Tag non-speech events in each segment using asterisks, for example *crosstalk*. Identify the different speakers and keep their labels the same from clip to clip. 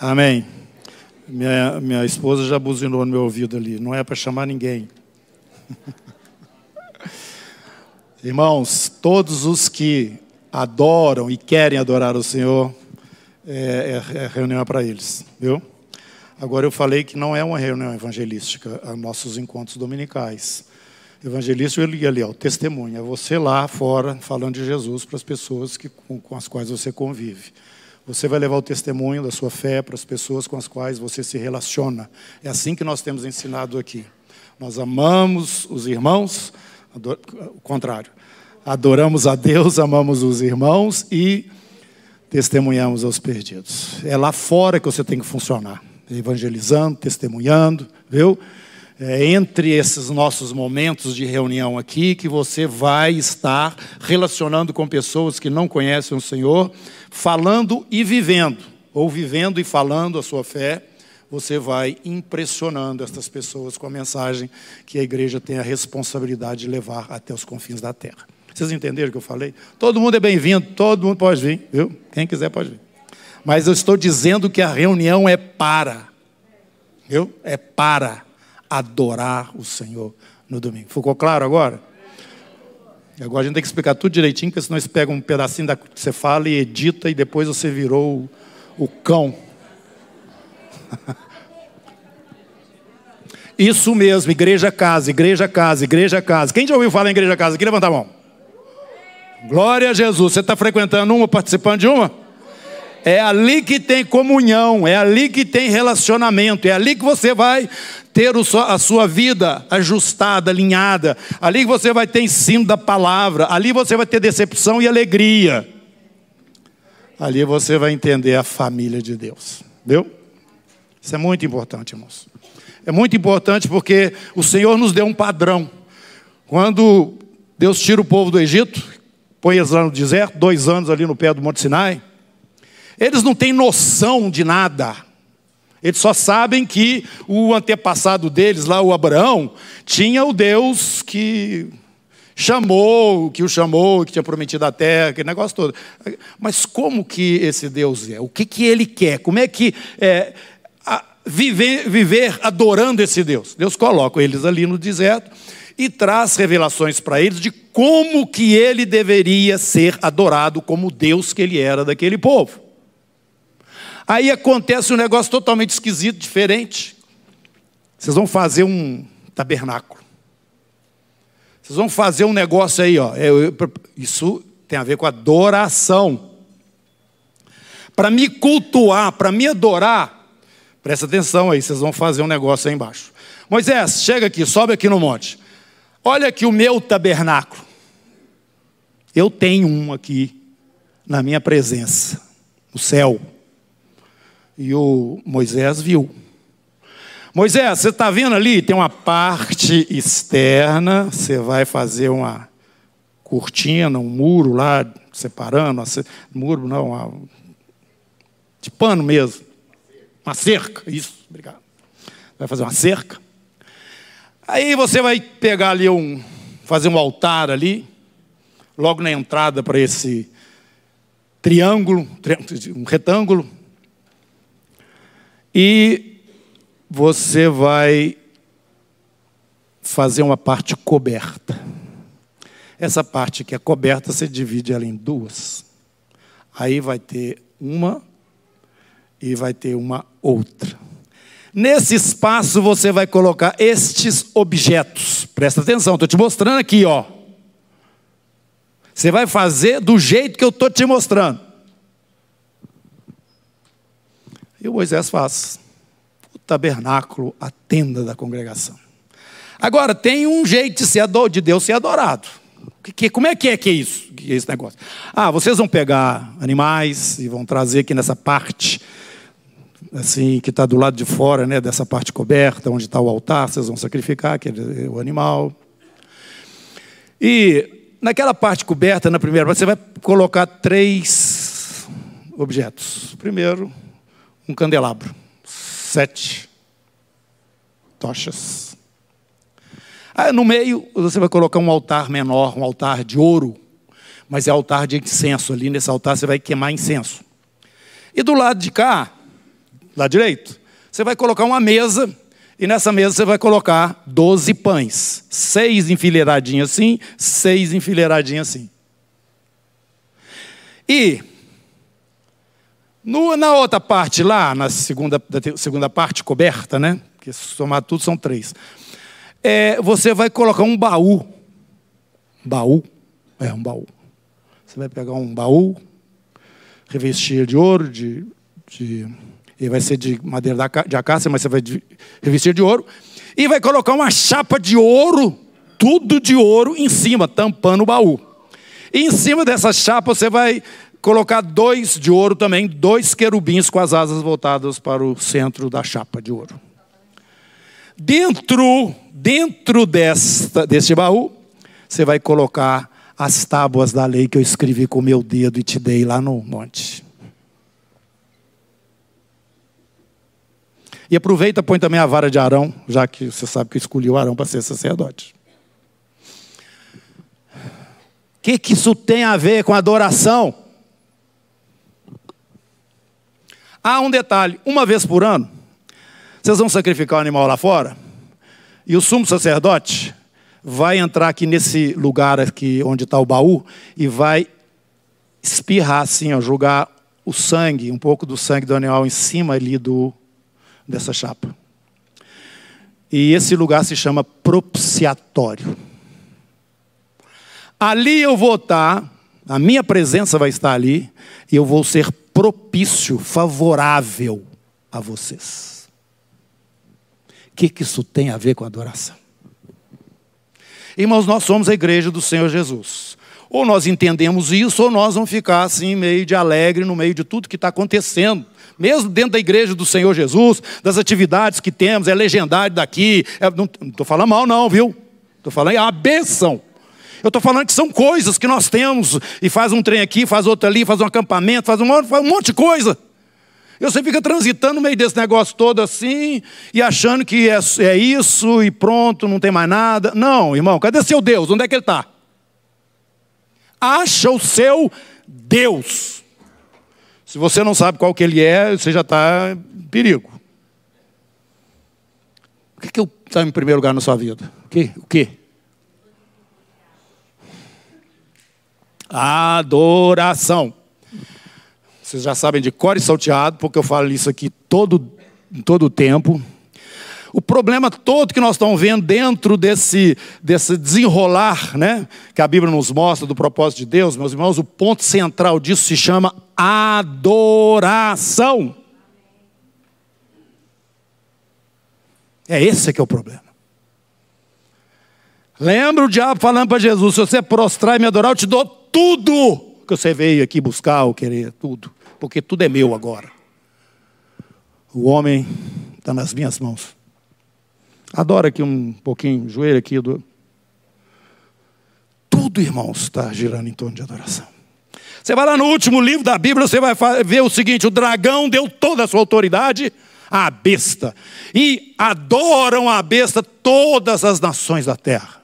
Speaker 1: Amém. Minha, minha esposa já buzinou no meu ouvido ali. Não é para chamar ninguém. *laughs* Irmãos, todos os que adoram e querem adorar o Senhor, é, é, é reunião para eles, viu? Agora eu falei que não é uma reunião evangelística, nossos encontros dominicais. Evangelista, ele ali, ó, testemunho, é você lá fora falando de Jesus para as pessoas que, com, com as quais você convive. Você vai levar o testemunho da sua fé para as pessoas com as quais você se relaciona. É assim que nós temos ensinado aqui. Nós amamos os irmãos, o contrário. Adoramos a Deus, amamos os irmãos e testemunhamos aos perdidos. É lá fora que você tem que funcionar evangelizando, testemunhando, viu? É entre esses nossos momentos de reunião aqui que você vai estar relacionando com pessoas que não conhecem o Senhor, falando e vivendo, ou vivendo e falando a sua fé, você vai impressionando essas pessoas com a mensagem que a igreja tem a responsabilidade de levar até os confins da terra. Vocês entenderam o que eu falei? Todo mundo é bem-vindo, todo mundo pode vir, viu? Quem quiser pode vir. Mas eu estou dizendo que a reunião é para, viu? É para adorar o Senhor no domingo. Ficou claro agora? Agora a gente tem que explicar tudo direitinho, porque senão você pega um pedacinho da que você fala e edita e depois você virou o, o cão. *laughs* Isso mesmo, igreja casa, igreja casa, igreja casa. Quem já ouviu falar em igreja casa? Aqui levanta a mão. Glória a Jesus. Você está frequentando uma, participando de uma? É ali que tem comunhão, é ali que tem relacionamento, é ali que você vai ter a sua vida ajustada, alinhada, ali que você vai ter ensino da palavra, ali você vai ter decepção e alegria. Ali você vai entender a família de Deus, viu? Isso é muito importante, irmãos. É muito importante porque o Senhor nos deu um padrão. Quando Deus tira o povo do Egito, põe eles lá no deserto, dois anos ali no pé do Monte Sinai, eles não têm noção de nada. Eles só sabem que o antepassado deles, lá o Abraão, tinha o Deus que chamou, que o chamou, que tinha prometido a terra, aquele negócio todo. Mas como que esse Deus é? O que, que ele quer? Como é que é, a, viver, viver adorando esse Deus? Deus coloca eles ali no deserto e traz revelações para eles de como que ele deveria ser adorado como Deus que ele era daquele povo. Aí acontece um negócio totalmente esquisito, diferente. Vocês vão fazer um tabernáculo. Vocês vão fazer um negócio aí, ó. Isso tem a ver com adoração. Para me cultuar, para me adorar, presta atenção aí, vocês vão fazer um negócio aí embaixo. Moisés, chega aqui, sobe aqui no monte. Olha aqui o meu tabernáculo. Eu tenho um aqui na minha presença, no céu. E o Moisés viu. Moisés, você está vendo ali? Tem uma parte externa, você vai fazer uma cortina, um muro lá, separando, muro não, uma, de pano mesmo. Uma cerca, isso, obrigado. Vai fazer uma cerca. Aí você vai pegar ali um, fazer um altar ali, logo na entrada para esse triângulo, um retângulo, e você vai fazer uma parte coberta. Essa parte que é coberta, você divide ela em duas. Aí vai ter uma e vai ter uma outra. Nesse espaço você vai colocar estes objetos. Presta atenção, estou te mostrando aqui, ó. Você vai fazer do jeito que eu estou te mostrando. E o Moisés faz o tabernáculo, a tenda da congregação. Agora, tem um jeito de, ser de Deus ser adorado. Que, que, como é que é que é isso? Que é esse negócio? Ah, vocês vão pegar animais e vão trazer aqui nessa parte, assim, que está do lado de fora, né, dessa parte coberta, onde está o altar, vocês vão sacrificar aquele, o animal. E naquela parte coberta, na primeira você vai colocar três objetos. Primeiro, um candelabro, sete tochas. Aí no meio você vai colocar um altar menor, um altar de ouro, mas é altar de incenso. Ali nesse altar você vai queimar incenso. E do lado de cá, lado direito, você vai colocar uma mesa e nessa mesa você vai colocar 12 pães, seis enfileiradinhos assim, seis enfileiradinhos assim. E no, na outra parte lá, na segunda, segunda parte coberta, né? Que somar tudo são três. É, você vai colocar um baú. Baú? É, um baú. Você vai pegar um baú, revestir de ouro, de, de e vai ser de madeira de acácia, mas você vai revestir de ouro, e vai colocar uma chapa de ouro, tudo de ouro, em cima, tampando o baú. E em cima dessa chapa você vai colocar dois de ouro também, dois querubins com as asas voltadas para o centro da chapa de ouro. Dentro, dentro desta, deste baú, você vai colocar as tábuas da lei que eu escrevi com o meu dedo e te dei lá no monte. E aproveita, põe também a vara de Arão, já que você sabe que escolhi o Arão para ser sacerdote. O que, que isso tem a ver com adoração? Há um detalhe: uma vez por ano, vocês vão sacrificar o animal lá fora, e o sumo sacerdote vai entrar aqui nesse lugar aqui onde está o baú e vai espirrar assim, ó, jogar o sangue, um pouco do sangue do animal em cima ali do dessa chapa. E esse lugar se chama propiciatório. Ali eu vou estar, a minha presença vai estar ali, e eu vou ser propício, favorável a vocês. O que, que isso tem a ver com adoração? Irmãos, nós somos a igreja do Senhor Jesus. Ou nós entendemos isso, ou nós vamos ficar assim, meio de alegre no meio de tudo que está acontecendo. Mesmo dentro da igreja do Senhor Jesus, das atividades que temos, é legendário daqui. É, não estou falando mal, não, viu? Estou falando é a benção. Eu estou falando que são coisas que nós temos, e faz um trem aqui, faz outro ali, faz um acampamento, faz um, faz um monte de coisa. E você fica transitando no meio desse negócio todo assim, e achando que é, é isso e pronto, não tem mais nada. Não, irmão, cadê seu Deus? Onde é que ele está? Acha o seu Deus. Se você não sabe qual que ele é, você já está em perigo. O que, que está em primeiro lugar na sua vida? O que? O que? Adoração. Vocês já sabem de cor e salteado, porque eu falo isso aqui todo, todo o tempo. O problema todo que nós estamos vendo dentro desse, desse desenrolar, né, que a Bíblia nos mostra do propósito de Deus, meus irmãos, o ponto central disso se chama adoração. É esse que é o problema. Lembra o diabo falando para Jesus: se você prostrar e me adorar, eu te dou tudo que você veio aqui buscar ou querer, tudo, porque tudo é meu agora. O homem está nas minhas mãos. Adora aqui um pouquinho, joelho aqui. Do... Tudo, irmãos, está girando em torno de adoração. Você vai lá no último livro da Bíblia, você vai ver o seguinte: o dragão deu toda a sua autoridade à besta. E adoram a besta todas as nações da terra.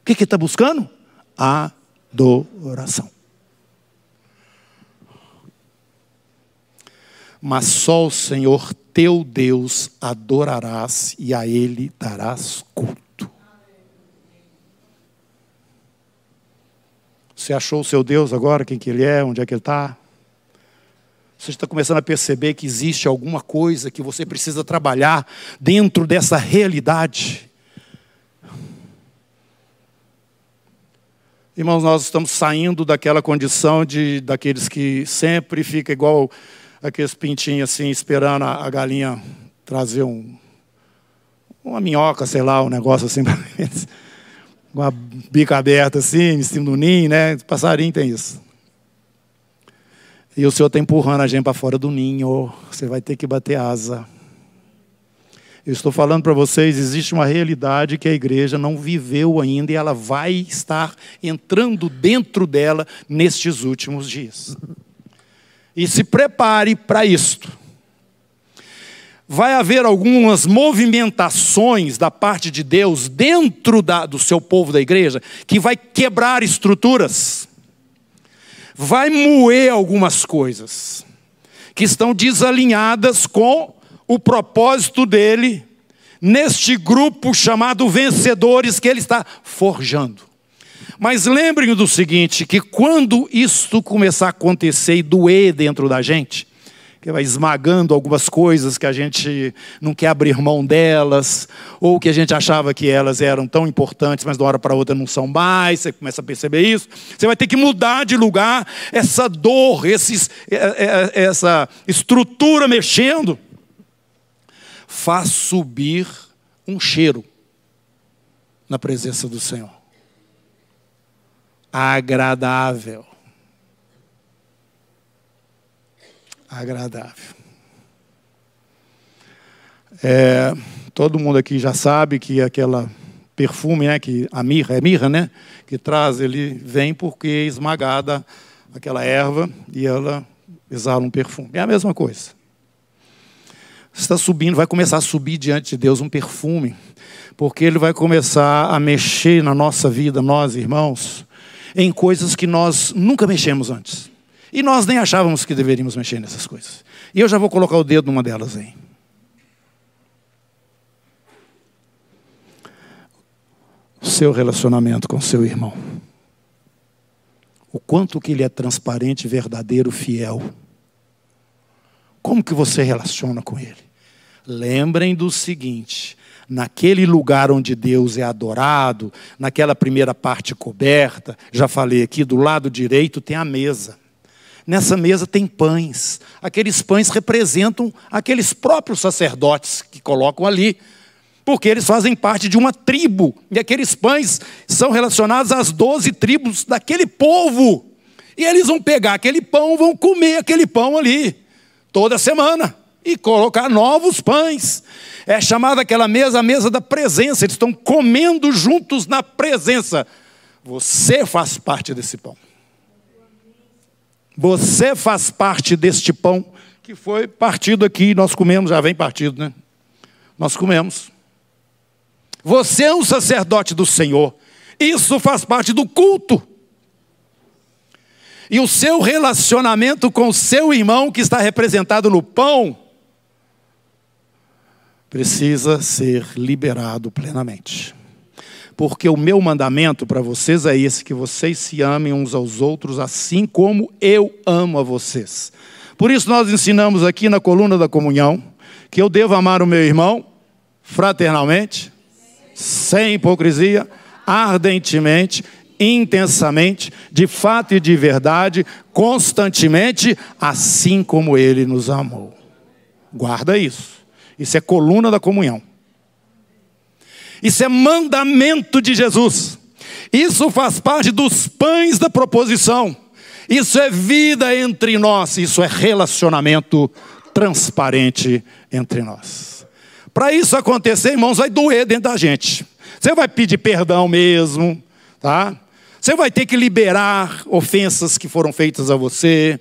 Speaker 1: O que está buscando? Adoração adoração. Mas só o Senhor teu Deus adorarás e a Ele darás culto. Você achou o seu Deus agora, quem que Ele é, onde é que Ele está? Você está começando a perceber que existe alguma coisa que você precisa trabalhar dentro dessa realidade. Irmãos, nós estamos saindo daquela condição de daqueles que sempre fica igual aqueles pintinhos assim, esperando a, a galinha trazer um, uma minhoca, sei lá, um negócio assim *laughs* para eles. Uma bica aberta assim, em cima do ninho, né? Passarinho tem isso. E o Senhor está empurrando a gente para fora do ninho. Você vai ter que bater asa. Eu estou falando para vocês, existe uma realidade que a igreja não viveu ainda e ela vai estar entrando dentro dela nestes últimos dias. E se prepare para isto. Vai haver algumas movimentações da parte de Deus dentro da, do seu povo da igreja que vai quebrar estruturas, vai moer algumas coisas que estão desalinhadas com o propósito dele neste grupo chamado vencedores que ele está forjando. Mas lembrem do seguinte: que quando isto começar a acontecer e doer dentro da gente, que vai esmagando algumas coisas que a gente não quer abrir mão delas, ou que a gente achava que elas eram tão importantes, mas de uma hora para outra não são mais, você começa a perceber isso. Você vai ter que mudar de lugar, essa dor, esses, é, é, é, essa estrutura mexendo, faz subir um cheiro na presença do Senhor. Agradável. agradável. É, todo mundo aqui já sabe que aquela perfume, né, que a mirra, é mirra, né, que traz, ele vem porque é esmagada aquela erva e ela exala um perfume. É a mesma coisa. Está subindo, vai começar a subir diante de Deus um perfume, porque ele vai começar a mexer na nossa vida, nós irmãos, em coisas que nós nunca mexemos antes. E nós nem achávamos que deveríamos mexer nessas coisas. E eu já vou colocar o dedo numa delas aí. O seu relacionamento com seu irmão. O quanto que ele é transparente, verdadeiro, fiel. Como que você relaciona com ele? Lembrem do seguinte: naquele lugar onde Deus é adorado, naquela primeira parte coberta, já falei aqui, do lado direito tem a mesa. Nessa mesa tem pães. Aqueles pães representam aqueles próprios sacerdotes que colocam ali, porque eles fazem parte de uma tribo. E aqueles pães são relacionados às doze tribos daquele povo. E eles vão pegar aquele pão, vão comer aquele pão ali, toda semana, e colocar novos pães. É chamada aquela mesa a mesa da presença. Eles estão comendo juntos na presença. Você faz parte desse pão. Você faz parte deste pão que foi partido aqui, nós comemos, já vem partido, né? Nós comemos. Você é um sacerdote do Senhor. Isso faz parte do culto. E o seu relacionamento com o seu irmão, que está representado no pão, precisa ser liberado plenamente porque o meu mandamento para vocês é esse: que vocês se amem uns aos outros, assim como eu amo a vocês. Por isso, nós ensinamos aqui na coluna da comunhão que eu devo amar o meu irmão fraternalmente, sem hipocrisia, ardentemente, intensamente, de fato e de verdade, constantemente, assim como ele nos amou. Guarda isso. Isso é coluna da comunhão. Isso é mandamento de Jesus. Isso faz parte dos pães da proposição. Isso é vida entre nós. Isso é relacionamento transparente entre nós. Para isso acontecer, irmãos, vai doer dentro da gente. Você vai pedir perdão mesmo, tá? Você vai ter que liberar ofensas que foram feitas a você.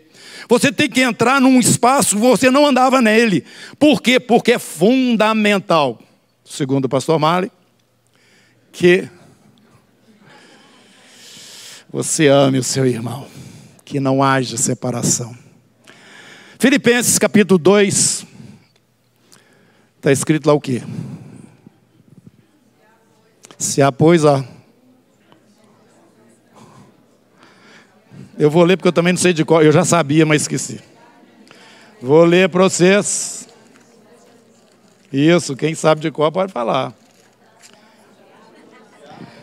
Speaker 1: Você tem que entrar num espaço você não andava nele. Por quê? Porque é fundamental, segundo o pastor Mali, que você ame o seu irmão, que não haja separação. Filipenses capítulo 2, está escrito lá o quê? Se pois, a. Eu vou ler porque eu também não sei de qual, eu já sabia, mas esqueci. Vou ler para vocês. Isso, quem sabe de qual pode falar.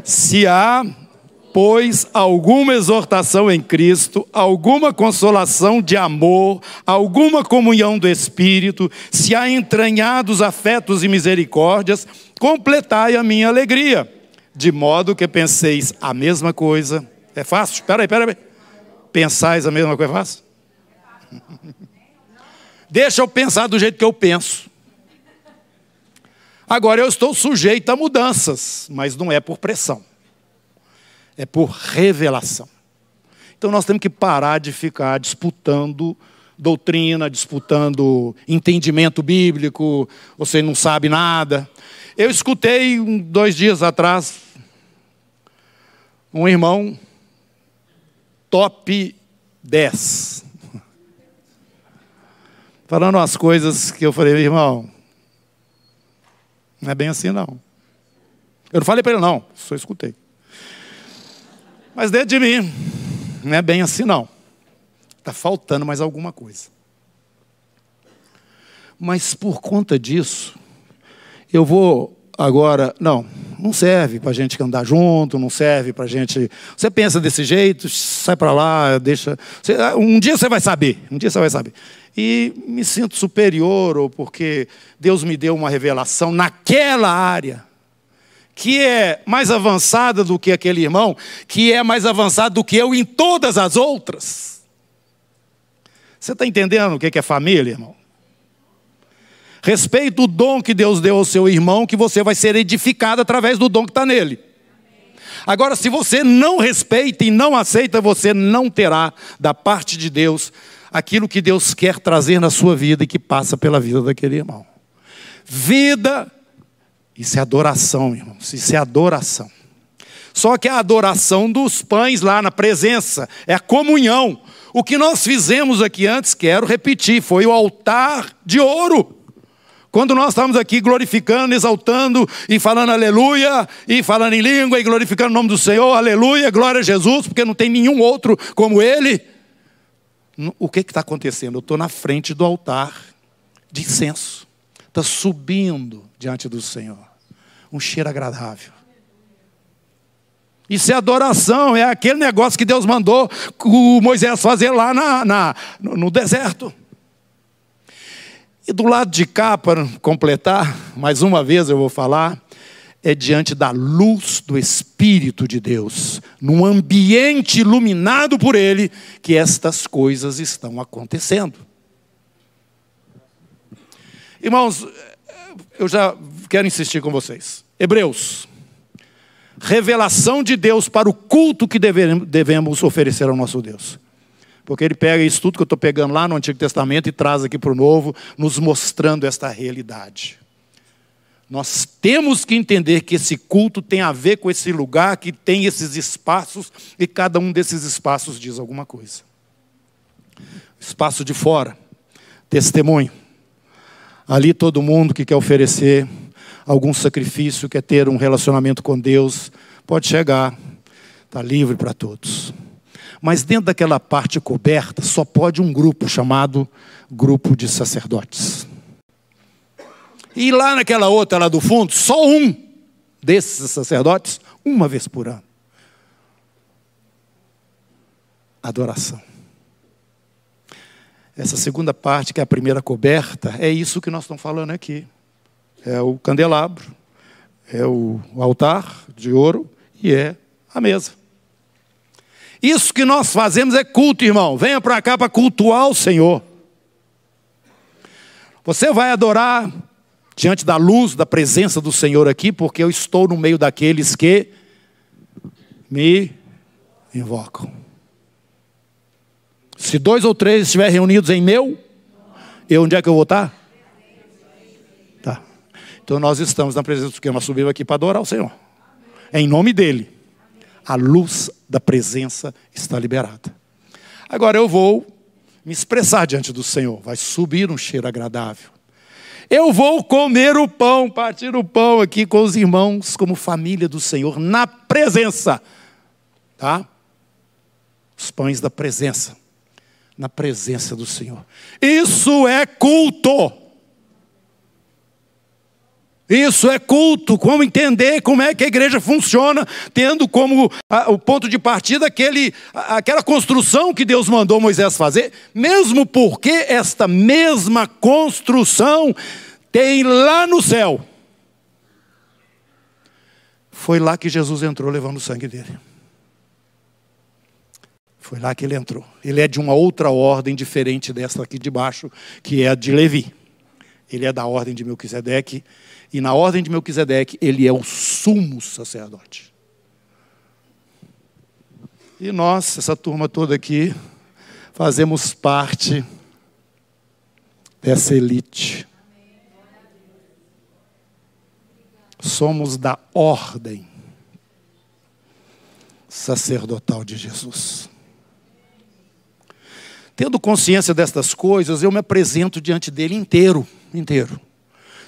Speaker 1: Se há, pois, alguma exortação em Cristo, alguma consolação de amor, alguma comunhão do Espírito, se há entranhados afetos e misericórdias, completai a minha alegria, de modo que penseis a mesma coisa. É fácil? Espera aí, espera aí. Pensais a mesma coisa fácil? *laughs* Deixa eu pensar do jeito que eu penso. Agora eu estou sujeito a mudanças, mas não é por pressão, é por revelação. Então nós temos que parar de ficar disputando doutrina, disputando entendimento bíblico, você não sabe nada. Eu escutei dois dias atrás um irmão top 10. Falando umas coisas que eu falei, irmão, Não é bem assim, não. Eu não falei para ele, não, só escutei. Mas dentro de mim, não é bem assim, não. Está faltando mais alguma coisa. Mas por conta disso, eu vou agora. Não, não serve para a gente andar junto, não serve para a gente. Você pensa desse jeito, sai para lá, deixa. Um dia você vai saber, um dia você vai saber. E me sinto superior, ou porque Deus me deu uma revelação naquela área que é mais avançada do que aquele irmão, que é mais avançado do que eu em todas as outras. Você está entendendo o que é família, irmão? Respeita o dom que Deus deu ao seu irmão, que você vai ser edificado através do dom que está nele. Agora, se você não respeita e não aceita, você não terá da parte de Deus aquilo que Deus quer trazer na sua vida e que passa pela vida daquele irmão. Vida isso é adoração, irmãos. Isso é adoração. Só que a adoração dos pães lá na presença, é a comunhão. O que nós fizemos aqui antes, quero repetir, foi o altar de ouro. Quando nós estamos aqui glorificando, exaltando e falando aleluia, e falando em língua e glorificando o nome do Senhor, aleluia, glória a Jesus, porque não tem nenhum outro como Ele. O que está acontecendo? Eu estou na frente do altar de incenso, está subindo diante do Senhor um cheiro agradável. Isso é adoração, é aquele negócio que Deus mandou o Moisés fazer lá na, na, no deserto. E do lado de cá, para completar, mais uma vez eu vou falar, é diante da luz do Espírito de Deus, num ambiente iluminado por Ele, que estas coisas estão acontecendo. Irmãos, eu já quero insistir com vocês. Hebreus. Revelação de Deus para o culto que devemos oferecer ao nosso Deus. Porque ele pega isso tudo que eu estou pegando lá no Antigo Testamento e traz aqui para o Novo, nos mostrando esta realidade. Nós temos que entender que esse culto tem a ver com esse lugar que tem esses espaços e cada um desses espaços diz alguma coisa. Espaço de fora, testemunho. Ali todo mundo que quer oferecer algum sacrifício, quer ter um relacionamento com Deus, pode chegar, está livre para todos. Mas dentro daquela parte coberta, só pode um grupo chamado grupo de sacerdotes. E lá naquela outra, lá do fundo, só um desses sacerdotes, uma vez por ano. Adoração. Essa segunda parte, que é a primeira coberta, é isso que nós estamos falando aqui. É o candelabro, é o altar de ouro e é a mesa. Isso que nós fazemos é culto, irmão. Venha para cá para cultuar o Senhor. Você vai adorar diante da luz, da presença do Senhor aqui, porque eu estou no meio daqueles que me invocam. Se dois ou três estiverem reunidos em meu, eu onde é que eu vou estar? Tá. Então nós estamos na presença do que nós subimos aqui para adorar o Senhor. Em nome dele. A luz da presença está liberada. Agora eu vou me expressar diante do Senhor. Vai subir um cheiro agradável. Eu vou comer o pão, partir o pão aqui com os irmãos, como família do Senhor, na presença. Tá? Os pães da presença na presença do Senhor. Isso é culto. Isso é culto, como entender como é que a igreja funciona, tendo como a, o ponto de partida aquele, a, aquela construção que Deus mandou Moisés fazer, mesmo porque esta mesma construção tem lá no céu. Foi lá que Jesus entrou levando o sangue dele. Foi lá que ele entrou. Ele é de uma outra ordem diferente dessa aqui de baixo, que é a de Levi. Ele é da ordem de Melquisedeque, e na ordem de Melquisedeque ele é o sumo sacerdote. E nós, essa turma toda aqui, fazemos parte dessa elite. Somos da ordem sacerdotal de Jesus. Tendo consciência destas coisas, eu me apresento diante dele inteiro, inteiro.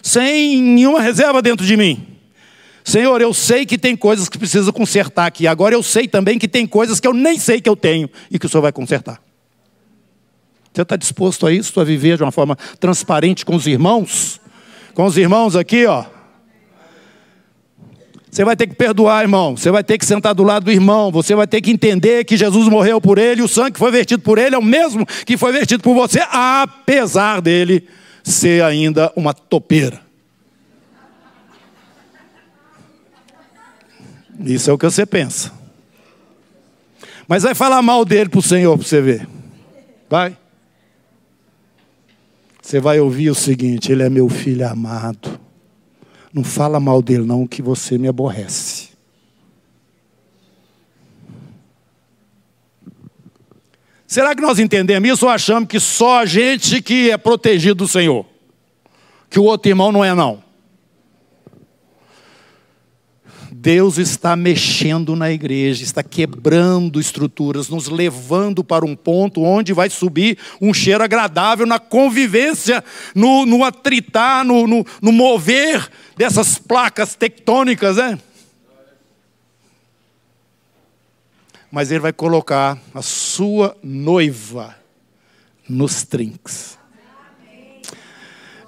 Speaker 1: sem nenhuma reserva dentro de mim. Senhor, eu sei que tem coisas que precisa consertar aqui. Agora eu sei também que tem coisas que eu nem sei que eu tenho e que o Senhor vai consertar. Você está disposto a isso, a viver de uma forma transparente com os irmãos? Com os irmãos aqui, ó. Você vai ter que perdoar, irmão. Você vai ter que sentar do lado do irmão. Você vai ter que entender que Jesus morreu por ele o sangue que foi vertido por ele é o mesmo que foi vertido por você, apesar dele ser ainda uma topeira. Isso é o que você pensa. Mas vai falar mal dele para o Senhor para você ver. Vai. Você vai ouvir o seguinte: Ele é meu filho amado. Não fala mal dele, não, que você me aborrece. Será que nós entendemos isso ou achamos que só a gente que é protegido do Senhor? Que o outro irmão não é, não? Deus está mexendo na igreja, está quebrando estruturas, nos levando para um ponto onde vai subir um cheiro agradável na convivência, no, no atritar, no, no, no mover dessas placas tectônicas, né? Mas Ele vai colocar a sua noiva nos trinques.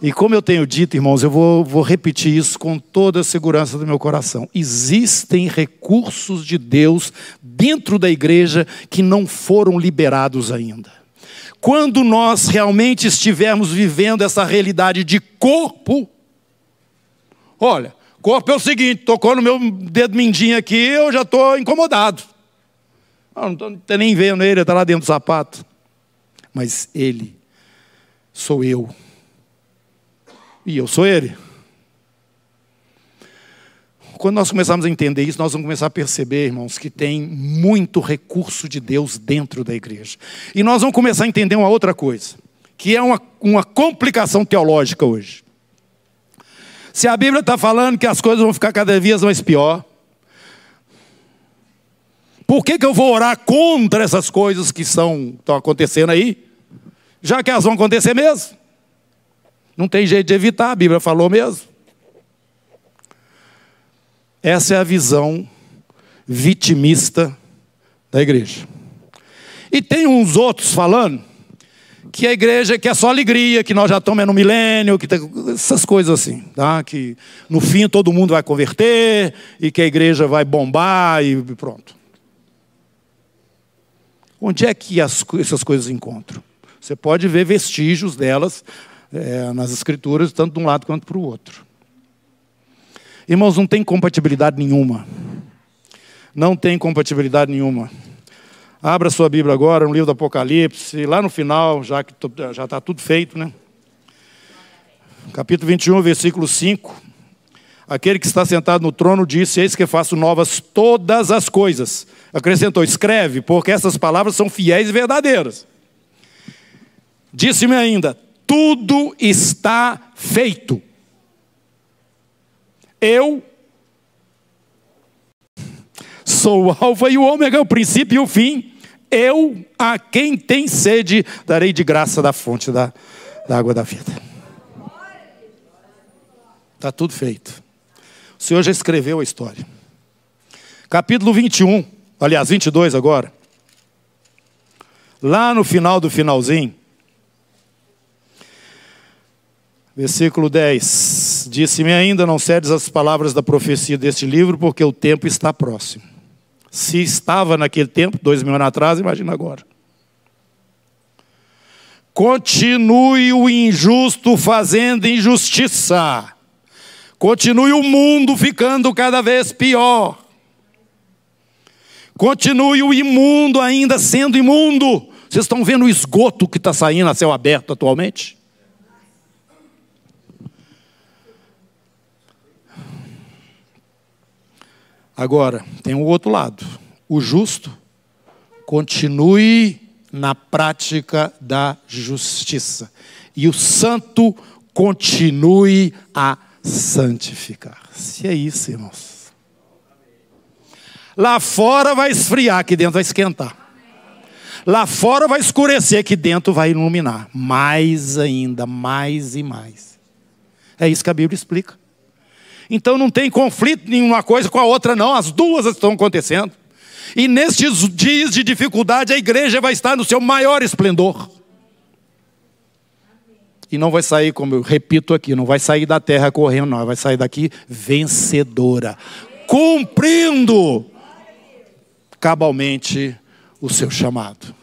Speaker 1: E como eu tenho dito, irmãos, eu vou, vou, repetir isso com toda a segurança do meu coração. Existem recursos de Deus dentro da igreja que não foram liberados ainda. Quando nós realmente estivermos vivendo essa realidade de corpo, olha, corpo é o seguinte: tocou no meu dedo mindinho aqui, eu já estou incomodado. Não estou nem vendo ele, ele está lá dentro do sapato. Mas ele sou eu e eu sou Ele. Quando nós começarmos a entender isso, nós vamos começar a perceber, irmãos, que tem muito recurso de Deus dentro da igreja. E nós vamos começar a entender uma outra coisa, que é uma, uma complicação teológica hoje. Se a Bíblia está falando que as coisas vão ficar cada vez mais pior, por que, que eu vou orar contra essas coisas que estão, acontecendo aí? Já que elas vão acontecer mesmo. Não tem jeito de evitar, a Bíblia falou mesmo. Essa é a visão vitimista da igreja. E tem uns outros falando que a igreja quer só alegria, que nós já estamos no milênio, que tem essas coisas assim, tá? Que no fim todo mundo vai converter e que a igreja vai bombar e pronto. Onde é que as, essas coisas encontram? Você pode ver vestígios delas é, nas escrituras, tanto de um lado quanto para o outro. Irmãos, não tem compatibilidade nenhuma. Não tem compatibilidade nenhuma. Abra sua Bíblia agora, no livro do Apocalipse, lá no final, já que já está tudo feito, né? Capítulo 21, versículo 5. Aquele que está sentado no trono disse: Eis que faço novas todas as coisas. Acrescentou: Escreve, porque essas palavras são fiéis e verdadeiras. Disse-me ainda: tudo está feito. Eu sou o Alfa e o Ômega, o princípio e o fim. Eu, a quem tem sede, darei de graça da fonte da, da água da vida. Está tudo feito. O Senhor já escreveu a história. Capítulo 21, aliás, 22 agora. Lá no final do finalzinho, Versículo 10: Disse-me ainda: Não cedes as palavras da profecia deste livro, porque o tempo está próximo. Se estava naquele tempo, dois mil anos atrás, imagina agora. Continue o injusto fazendo injustiça. Continue o mundo ficando cada vez pior. Continue o imundo ainda sendo imundo. Vocês estão vendo o esgoto que está saindo a céu aberto atualmente? Agora, tem o um outro lado. O justo continue na prática da justiça. E o santo continue a santificar-se. É isso, irmãos. Lá fora vai esfriar, aqui dentro vai esquentar. Lá fora vai escurecer, aqui dentro vai iluminar. Mais ainda, mais e mais. É isso que a Bíblia explica. Então não tem conflito nenhuma coisa com a outra, não, as duas estão acontecendo. E nestes dias de dificuldade, a igreja vai estar no seu maior esplendor. E não vai sair, como eu repito aqui, não vai sair da terra correndo, não, vai sair daqui vencedora, cumprindo cabalmente o seu chamado.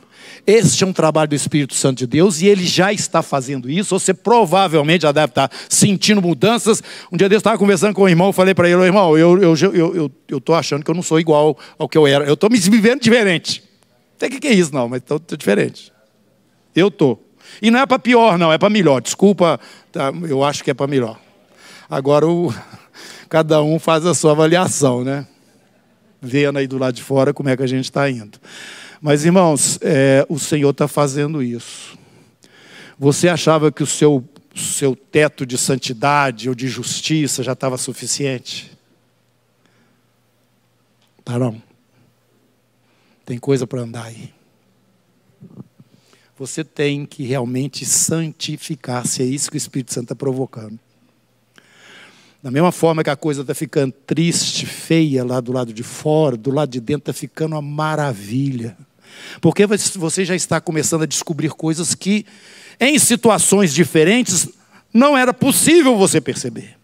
Speaker 1: Este é um trabalho do Espírito Santo de Deus e ele já está fazendo isso. Você provavelmente já deve estar sentindo mudanças. Um dia eu estava conversando com o irmão, falei para ele: irmão, eu estou eu, eu, eu, eu achando que eu não sou igual ao que eu era. Eu estou me vivendo diferente. Não sei o que é isso, não, mas estou diferente. Eu estou. E não é para pior, não, é para melhor. Desculpa, tá, eu acho que é para melhor. Agora, o, *laughs* cada um faz a sua avaliação, né? Vendo aí do lado de fora como é que a gente está indo. Mas, irmãos, é, o Senhor está fazendo isso. Você achava que o seu, seu teto de santidade ou de justiça já estava suficiente? Tá não. Tem coisa para andar aí. Você tem que realmente santificar-se. É isso que o Espírito Santo está provocando. Da mesma forma que a coisa está ficando triste, feia lá do lado de fora, do lado de dentro está ficando uma maravilha. Porque você já está começando a descobrir coisas que, em situações diferentes, não era possível você perceber.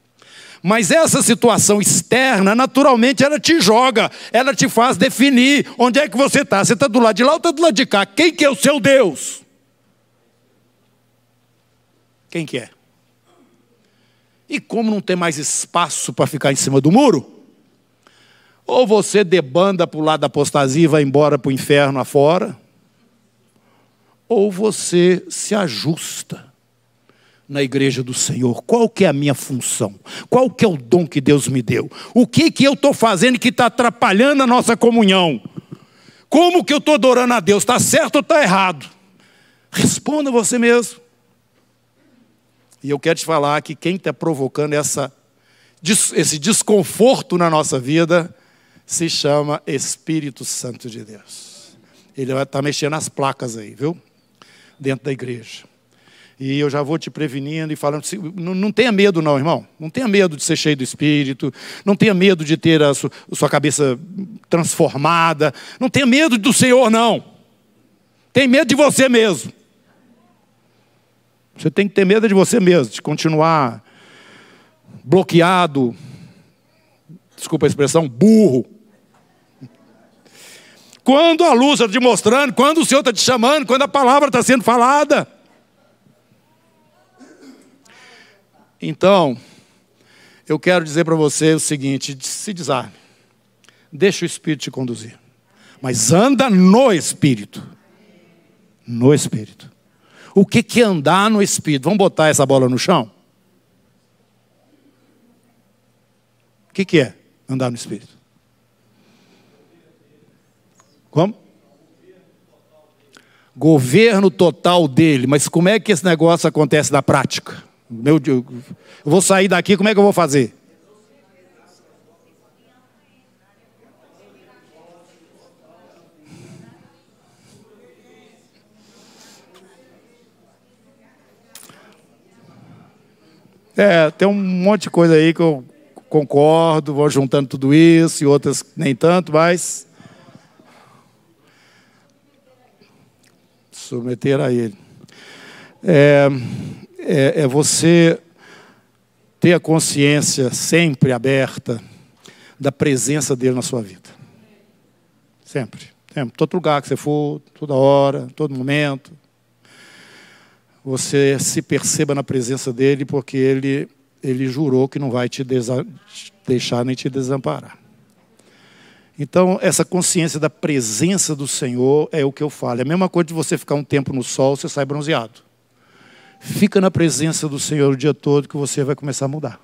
Speaker 1: Mas essa situação externa, naturalmente, ela te joga, ela te faz definir onde é que você está. Você está do lado de lá ou está do lado de cá? Quem que é o seu Deus? Quem que é? E como não tem mais espaço para ficar em cima do muro, ou você debanda para o lado da apostasia e vai embora para o inferno afora, ou você se ajusta na igreja do Senhor. Qual que é a minha função? Qual que é o dom que Deus me deu? O que que eu estou fazendo que está atrapalhando a nossa comunhão? Como que eu estou adorando a Deus? Está certo ou está errado? Responda você mesmo. E eu quero te falar que quem está provocando essa, esse desconforto na nossa vida se chama Espírito Santo de Deus. Ele vai estar tá mexendo as placas aí, viu? Dentro da igreja. E eu já vou te prevenindo e falando, não, tenha medo não, irmão. Não tenha medo de ser cheio do Espírito. Não tenha medo de ter a sua cabeça transformada. Não tenha medo do Senhor, não. Tem medo de você mesmo. Você tem que ter medo de você mesmo, de continuar bloqueado, desculpa a expressão, burro. Quando a luz está te mostrando, quando o Senhor está te chamando, quando a palavra está sendo falada. Então, eu quero dizer para você o seguinte: se desarme, deixa o Espírito te conduzir, mas anda no Espírito. No Espírito. O que, é andar no Espírito? Vamos botar essa bola no chão? O que, é andar no Espírito? Como? Governo total dele. Mas como é que esse negócio acontece na prática? Meu, eu vou sair daqui, como é que eu vou fazer? É, tem um monte de coisa aí que eu concordo, vou juntando tudo isso e outras nem tanto, mas submeter a Ele. É, é, é você ter a consciência sempre aberta da presença dele na sua vida. Sempre. Sempre. Todo lugar que você for, toda hora, todo momento você se perceba na presença dele, porque ele, ele jurou que não vai te deixar nem te desamparar. Então, essa consciência da presença do Senhor é o que eu falo. É a mesma coisa de você ficar um tempo no sol, você sai bronzeado. Fica na presença do Senhor o dia todo que você vai começar a mudar.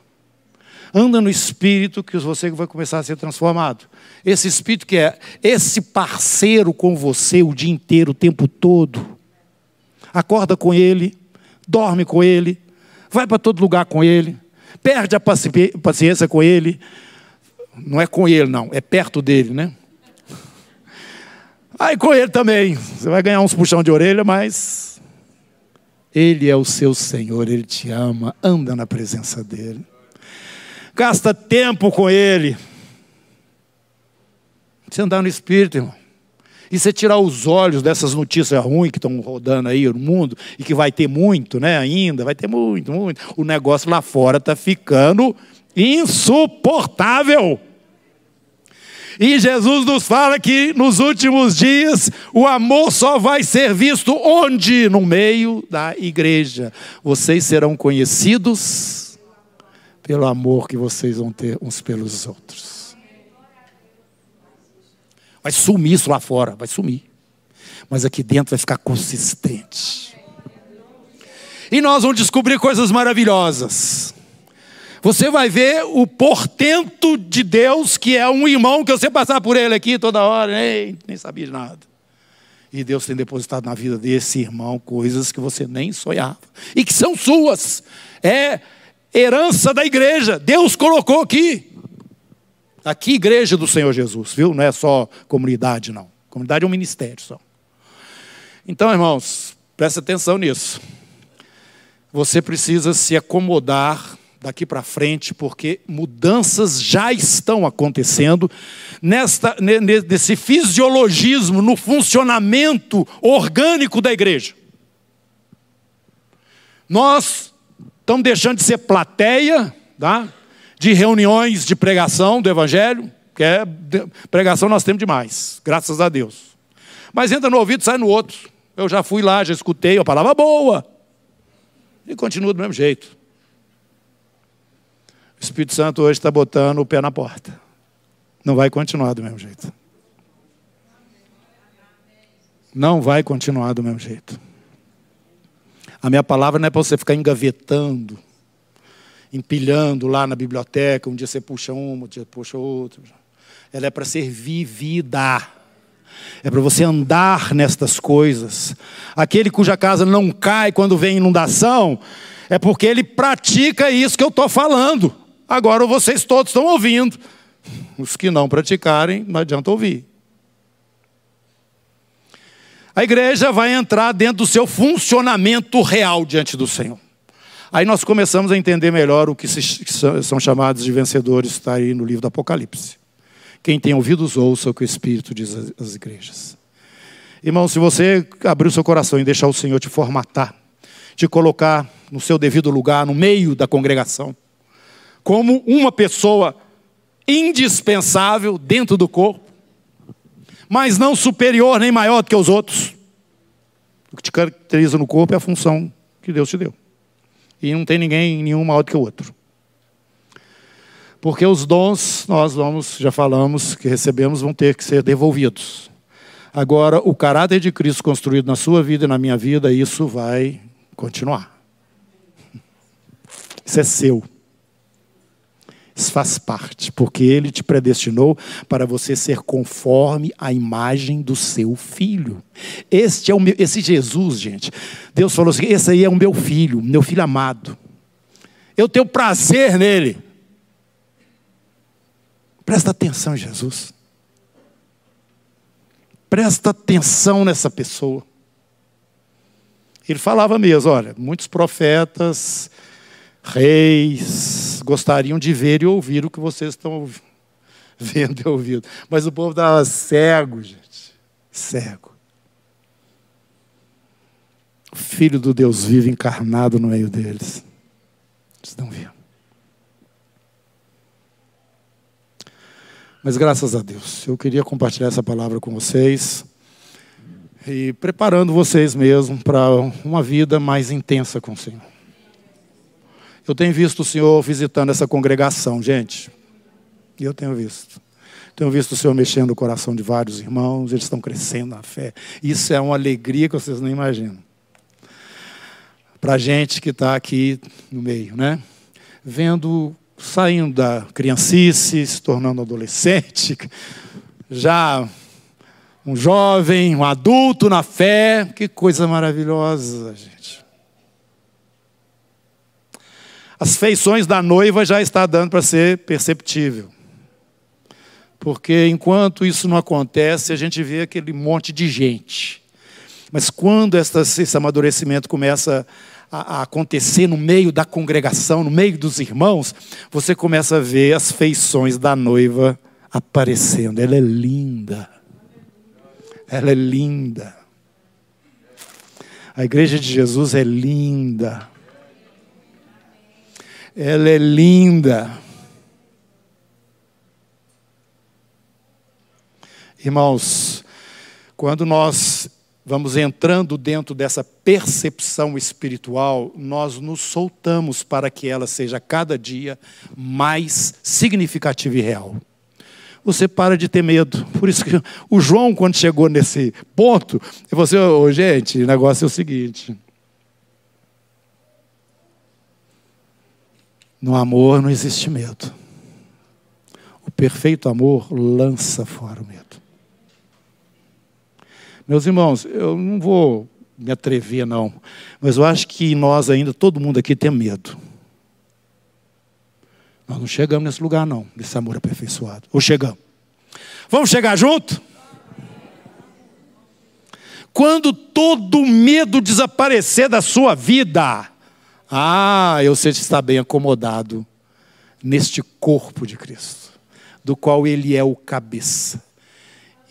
Speaker 1: Anda no espírito que você vai começar a ser transformado. Esse espírito que é esse parceiro com você o dia inteiro, o tempo todo acorda com ele, dorme com ele, vai para todo lugar com ele, perde a paciência com ele. Não é com ele, não, é perto dele, né? *laughs* Aí com ele também. Você vai ganhar uns puxão de orelha, mas Ele é o seu Senhor, Ele te ama, anda na presença dEle. Gasta tempo com Ele. Você andar no Espírito, irmão. E você tirar os olhos dessas notícias ruins que estão rodando aí no mundo, e que vai ter muito, né? Ainda, vai ter muito, muito. O negócio lá fora está ficando insuportável. E Jesus nos fala que nos últimos dias o amor só vai ser visto onde? No meio da igreja. Vocês serão conhecidos pelo amor que vocês vão ter uns pelos outros. Vai sumir isso lá fora, vai sumir. Mas aqui dentro vai ficar consistente. E nós vamos descobrir coisas maravilhosas. Você vai ver o portento de Deus, que é um irmão que você passar por ele aqui toda hora, nem, nem sabia de nada. E Deus tem depositado na vida desse irmão coisas que você nem sonhava e que são suas. É herança da igreja. Deus colocou aqui. Aqui, igreja do Senhor Jesus, viu? Não é só comunidade, não. Comunidade é um ministério só. Então, irmãos, presta atenção nisso. Você precisa se acomodar daqui para frente, porque mudanças já estão acontecendo nesta, nesse fisiologismo, no funcionamento orgânico da igreja. Nós estamos deixando de ser plateia tá? De reuniões de pregação do Evangelho, que é pregação nós temos demais, graças a Deus. Mas entra no ouvido, sai no outro. Eu já fui lá, já escutei a palavra boa. E continua do mesmo jeito. O Espírito Santo hoje está botando o pé na porta. Não vai continuar do mesmo jeito. Não vai continuar do mesmo jeito. A minha palavra não é para você ficar engavetando, empilhando lá na biblioteca. Um dia você puxa uma, um dia puxa outra. Ela é para ser vivida. É para você andar nestas coisas. Aquele cuja casa não cai quando vem inundação, é porque ele pratica isso que eu estou falando. Agora vocês todos estão ouvindo. Os que não praticarem, não adianta ouvir. A igreja vai entrar dentro do seu funcionamento real diante do Senhor. Aí nós começamos a entender melhor o que são chamados de vencedores, está aí no livro do Apocalipse. Quem tem ouvidos, ouça o que o Espírito diz às igrejas. Irmão, se você abrir o seu coração e deixar o Senhor te formatar, te colocar no seu devido lugar, no meio da congregação, como uma pessoa indispensável dentro do corpo, mas não superior nem maior do que os outros. O que te caracteriza no corpo é a função que Deus te deu. E não tem ninguém nenhum maior do que o outro. Porque os dons, nós vamos, já falamos, que recebemos, vão ter que ser devolvidos. Agora, o caráter de Cristo construído na sua vida e na minha vida, isso vai continuar. Isso é seu. Faz parte, porque ele te predestinou para você ser conforme a imagem do seu filho. Este é o meu, esse Jesus, gente. Deus falou assim: esse aí é o meu filho, meu filho amado. Eu tenho prazer nele. Presta atenção, Jesus. Presta atenção nessa pessoa. Ele falava mesmo, olha, muitos profetas reis gostariam de ver e ouvir o que vocês estão *laughs* vendo e ouvindo. Mas o povo estava cego, gente. Cego. O Filho do Deus vivo encarnado no meio deles. Eles não viam. Mas graças a Deus, eu queria compartilhar essa palavra com vocês e preparando vocês mesmo para uma vida mais intensa com o Senhor. Eu tenho visto o Senhor visitando essa congregação, gente. Eu tenho visto. Tenho visto o Senhor mexendo no coração de vários irmãos, eles estão crescendo na fé. Isso é uma alegria que vocês não imaginam. Para a gente que está aqui no meio, né? Vendo, saindo da criancice, se tornando adolescente, *laughs* já um jovem, um adulto na fé, que coisa maravilhosa, gente. As feições da noiva já está dando para ser perceptível. Porque enquanto isso não acontece, a gente vê aquele monte de gente. Mas quando esse amadurecimento começa a, a acontecer no meio da congregação, no meio dos irmãos, você começa a ver as feições da noiva aparecendo. Ela é linda. Ela é linda. A igreja de Jesus é linda. Ela é linda. Irmãos, quando nós vamos entrando dentro dessa percepção espiritual, nós nos soltamos para que ela seja cada dia mais significativa e real. Você para de ter medo. Por isso que o João, quando chegou nesse ponto, ele falou assim: oh, gente, o negócio é o seguinte. No amor não existe medo. O perfeito amor lança fora o medo. Meus irmãos, eu não vou me atrever, não, mas eu acho que nós ainda, todo mundo aqui tem medo. Nós não chegamos nesse lugar, não, desse amor aperfeiçoado. Ou chegamos? Vamos chegar junto? Quando todo medo desaparecer da sua vida, ah, eu sei que está bem acomodado neste corpo de Cristo, do qual Ele é o cabeça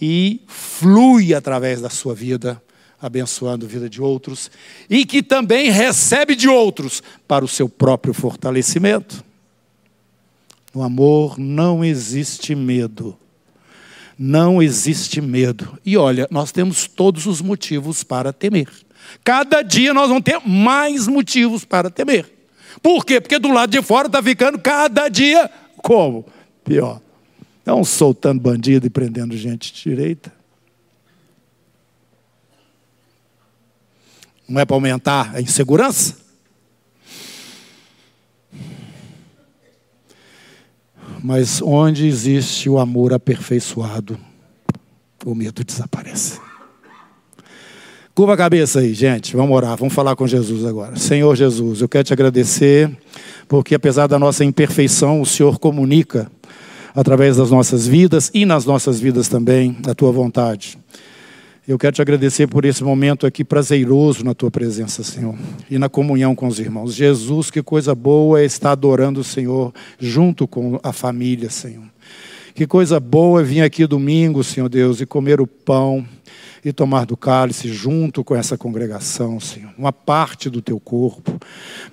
Speaker 1: e flui através da sua vida, abençoando a vida de outros, e que também recebe de outros para o seu próprio fortalecimento. No amor não existe medo. Não existe medo. E olha, nós temos todos os motivos para temer. Cada dia nós vamos ter mais motivos para temer. Por quê? Porque do lado de fora está ficando cada dia como? Pior. Não soltando bandido e prendendo gente direita. Não é para aumentar a insegurança? Mas onde existe o amor aperfeiçoado, o medo desaparece. Curva a cabeça aí, gente. Vamos orar, vamos falar com Jesus agora. Senhor Jesus, eu quero te agradecer, porque apesar da nossa imperfeição, o Senhor comunica através das nossas vidas e nas nossas vidas também, a tua vontade. Eu quero te agradecer por esse momento aqui prazeroso na tua presença, Senhor, e na comunhão com os irmãos. Jesus, que coisa boa é estar adorando o Senhor junto com a família, Senhor. Que coisa boa é vir aqui domingo, Senhor Deus, e comer o pão e tomar do cálice junto com essa congregação, Senhor, uma parte do teu corpo.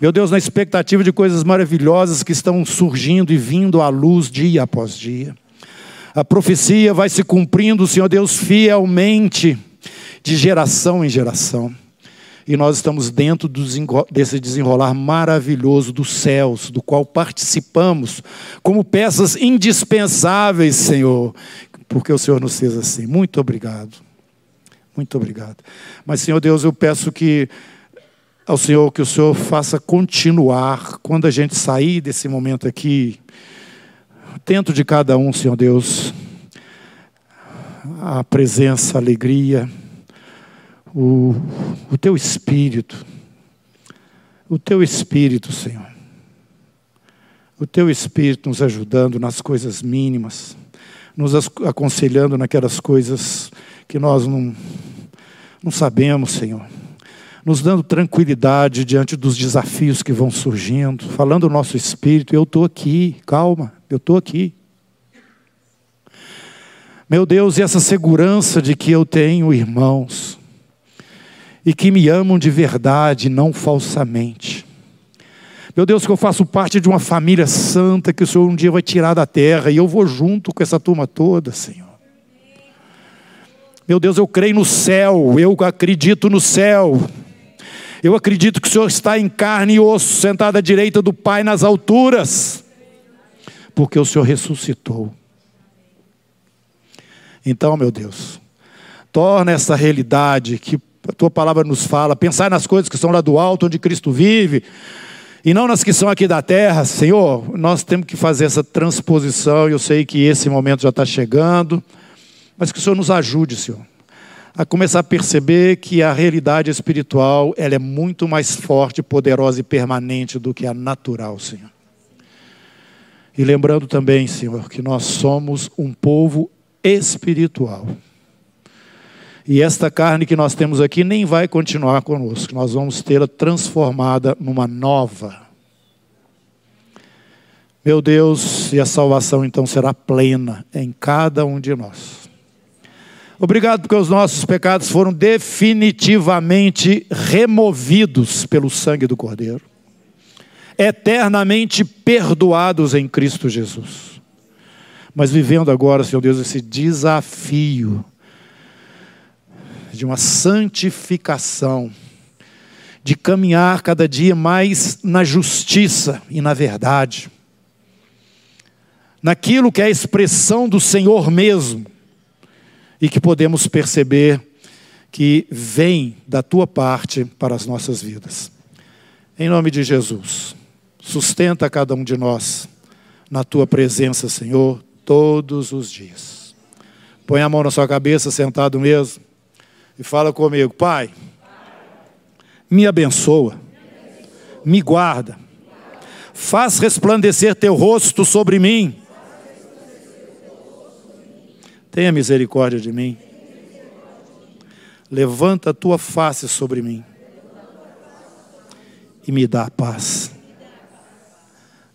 Speaker 1: Meu Deus, na expectativa de coisas maravilhosas que estão surgindo e vindo à luz dia após dia. A profecia vai se cumprindo, Senhor Deus, fielmente, de geração em geração. E nós estamos dentro desse desenrolar maravilhoso dos céus, do qual participamos como peças indispensáveis, Senhor, porque o Senhor nos fez assim. Muito obrigado. Muito obrigado. Mas, Senhor Deus, eu peço que ao Senhor que o Senhor faça continuar quando a gente sair desse momento aqui, dentro de cada um, Senhor Deus, a presença, a alegria, o, o teu espírito, o teu espírito, Senhor. O teu espírito nos ajudando nas coisas mínimas, nos aconselhando naquelas coisas que nós não, não sabemos, Senhor. Nos dando tranquilidade diante dos desafios que vão surgindo, falando o nosso espírito, eu estou aqui, calma, eu estou aqui. Meu Deus, e essa segurança de que eu tenho irmãos e que me amam de verdade, não falsamente. Meu Deus, que eu faço parte de uma família santa que o Senhor um dia vai tirar da terra e eu vou junto com essa turma toda, Senhor. Meu Deus, eu creio no céu, eu acredito no céu. Eu acredito que o Senhor está em carne e osso, sentado à direita do Pai nas alturas, porque o Senhor ressuscitou. Então, meu Deus, torna essa realidade que a tua palavra nos fala, pensar nas coisas que são lá do alto, onde Cristo vive, e não nas que são aqui da terra, Senhor. Nós temos que fazer essa transposição, eu sei que esse momento já está chegando. Mas que o Senhor nos ajude, Senhor, a começar a perceber que a realidade espiritual ela é muito mais forte, poderosa e permanente do que a natural, Senhor. E lembrando também, Senhor, que nós somos um povo espiritual. E esta carne que nós temos aqui nem vai continuar conosco, nós vamos tê-la transformada numa nova. Meu Deus, e a salvação então será plena em cada um de nós. Obrigado porque os nossos pecados foram definitivamente removidos pelo sangue do Cordeiro, eternamente perdoados em Cristo Jesus. Mas vivendo agora, Senhor Deus, esse desafio de uma santificação, de caminhar cada dia mais na justiça e na verdade, naquilo que é a expressão do Senhor mesmo e que podemos perceber que vem da tua parte para as nossas vidas. Em nome de Jesus, sustenta cada um de nós na tua presença, Senhor, todos os dias. Põe a mão na sua cabeça, sentado mesmo, e fala comigo: Pai, me abençoa, me guarda, faz resplandecer teu rosto sobre mim Tenha misericórdia de mim. Levanta a tua face sobre mim e me dá paz.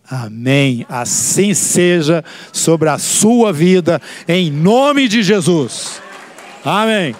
Speaker 1: Amém. Assim seja sobre a sua vida, em nome de Jesus. Amém.